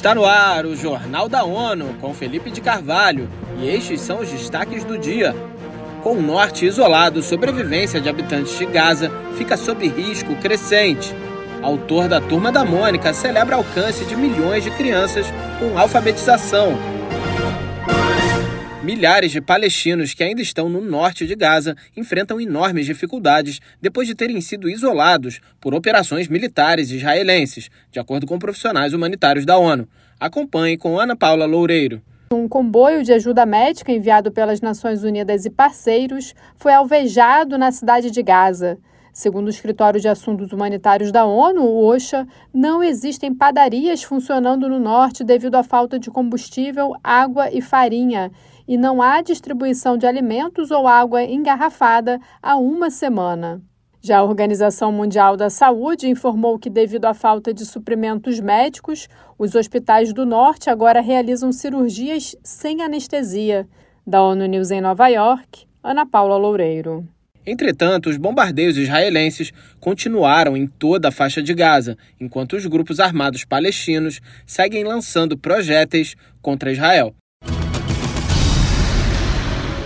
Está no ar o Jornal da ONU com Felipe de Carvalho e estes são os destaques do dia. Com o norte isolado, sobrevivência de habitantes de Gaza fica sob risco crescente. Autor da Turma da Mônica celebra alcance de milhões de crianças com alfabetização. Milhares de palestinos que ainda estão no norte de Gaza enfrentam enormes dificuldades depois de terem sido isolados por operações militares israelenses, de acordo com profissionais humanitários da ONU. Acompanhe com Ana Paula Loureiro. Um comboio de ajuda médica enviado pelas Nações Unidas e parceiros foi alvejado na cidade de Gaza. Segundo o Escritório de Assuntos Humanitários da ONU, o OSHA, não existem padarias funcionando no norte devido à falta de combustível, água e farinha, e não há distribuição de alimentos ou água engarrafada há uma semana. Já a Organização Mundial da Saúde informou que, devido à falta de suprimentos médicos, os hospitais do norte agora realizam cirurgias sem anestesia. Da ONU News em Nova York, Ana Paula Loureiro. Entretanto, os bombardeios israelenses continuaram em toda a faixa de Gaza, enquanto os grupos armados palestinos seguem lançando projéteis contra Israel.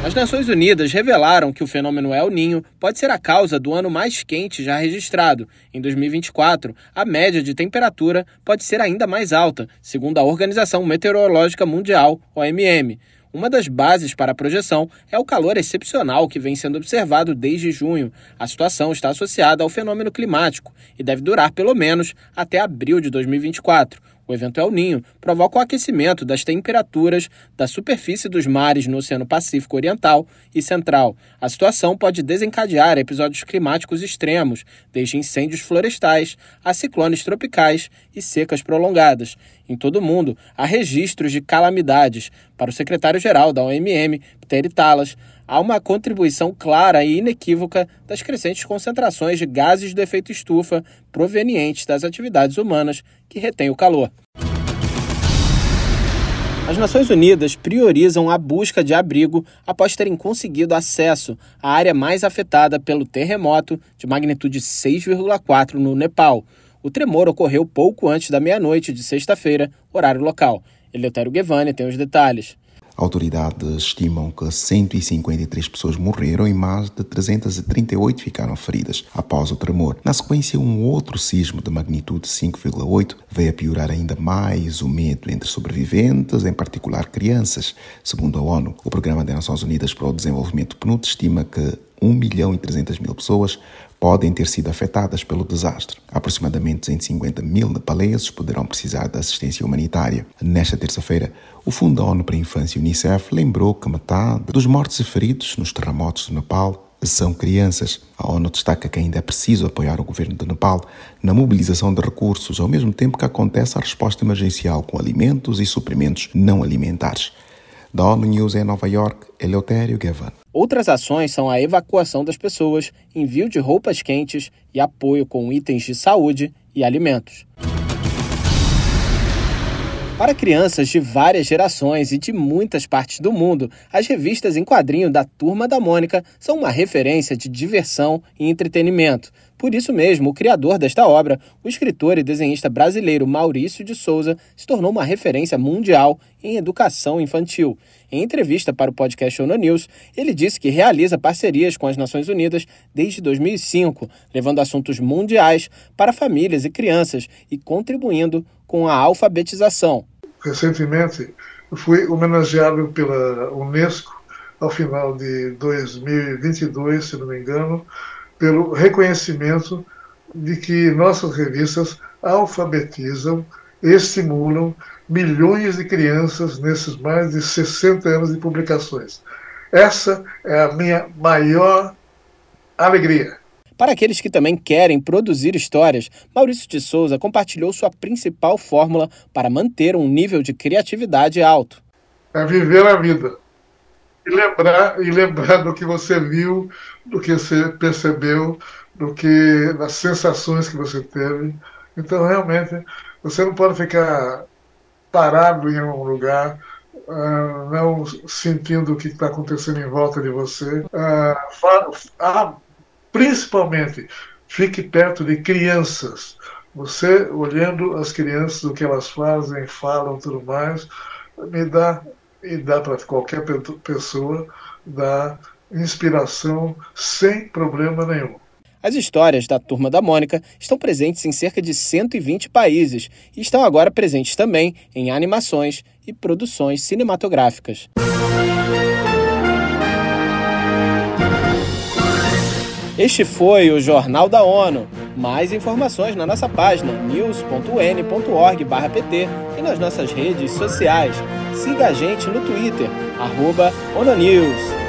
As Nações Unidas revelaram que o fenômeno El Ninho pode ser a causa do ano mais quente já registrado. Em 2024, a média de temperatura pode ser ainda mais alta, segundo a Organização Meteorológica Mundial, OMM. Uma das bases para a projeção é o calor excepcional que vem sendo observado desde junho. A situação está associada ao fenômeno climático e deve durar pelo menos até abril de 2024. O evento El Ninho provoca o aquecimento das temperaturas da superfície dos mares no Oceano Pacífico Oriental e Central. A situação pode desencadear episódios climáticos extremos, desde incêndios florestais a ciclones tropicais e secas prolongadas. Em todo o mundo, há registros de calamidades. Para o secretário-geral da OMM, Pteri Talas, há uma contribuição clara e inequívoca das crescentes concentrações de gases do efeito estufa provenientes das atividades humanas que retêm o calor. As Nações Unidas priorizam a busca de abrigo após terem conseguido acesso à área mais afetada pelo terremoto de magnitude 6,4 no Nepal. O tremor ocorreu pouco antes da meia-noite de sexta-feira, horário local. Eleutério Guevani tem os detalhes. Autoridades estimam que 153 pessoas morreram e mais de 338 ficaram feridas após o tremor. Na sequência, um outro sismo de magnitude 5,8 veio a piorar ainda mais o medo entre sobreviventes, em particular crianças. Segundo a ONU, o Programa das Nações Unidas para o Desenvolvimento PNUD estima que 1 milhão e 300 mil pessoas podem ter sido afetadas pelo desastre. Aproximadamente 250 mil nepaleses poderão precisar de assistência humanitária. Nesta terça-feira, o Fundo da ONU para a Infância, Unicef, lembrou que metade dos mortos e feridos nos terremotos do Nepal são crianças. A ONU destaca que ainda é preciso apoiar o governo do Nepal na mobilização de recursos, ao mesmo tempo que acontece a resposta emergencial com alimentos e suprimentos não alimentares. Da ONU News em Nova York, Eleutério Gavan. Outras ações são a evacuação das pessoas, envio de roupas quentes e apoio com itens de saúde e alimentos. Para crianças de várias gerações e de muitas partes do mundo, as revistas em quadrinho da Turma da Mônica são uma referência de diversão e entretenimento. Por isso mesmo, o criador desta obra, o escritor e desenhista brasileiro Maurício de Souza, se tornou uma referência mundial em educação infantil. Em entrevista para o podcast ONU News, ele disse que realiza parcerias com as Nações Unidas desde 2005, levando assuntos mundiais para famílias e crianças e contribuindo com a alfabetização. Recentemente, fui homenageado pela Unesco ao final de 2022, se não me engano, pelo reconhecimento de que nossas revistas alfabetizam, estimulam milhões de crianças nesses mais de 60 anos de publicações. Essa é a minha maior alegria. Para aqueles que também querem produzir histórias, Maurício de Souza compartilhou sua principal fórmula para manter um nível de criatividade alto. É viver a vida. E lembrar, e lembrar do que você viu, do que você percebeu, do que das sensações que você teve. Então, realmente, você não pode ficar parado em um lugar, uh, não sentindo o que está acontecendo em volta de você. Uh, principalmente, fique perto de crianças, Você olhando as crianças, o que elas fazem, falam, tudo mais, me dá e dá para qualquer pessoa dá inspiração sem problema nenhum. As histórias da Turma da Mônica estão presentes em cerca de 120 países e estão agora presentes também em animações e produções cinematográficas. Este foi o Jornal da ONU. Mais informações na nossa página news.un.org/pt e nas nossas redes sociais. Siga a gente no Twitter, ONUNews.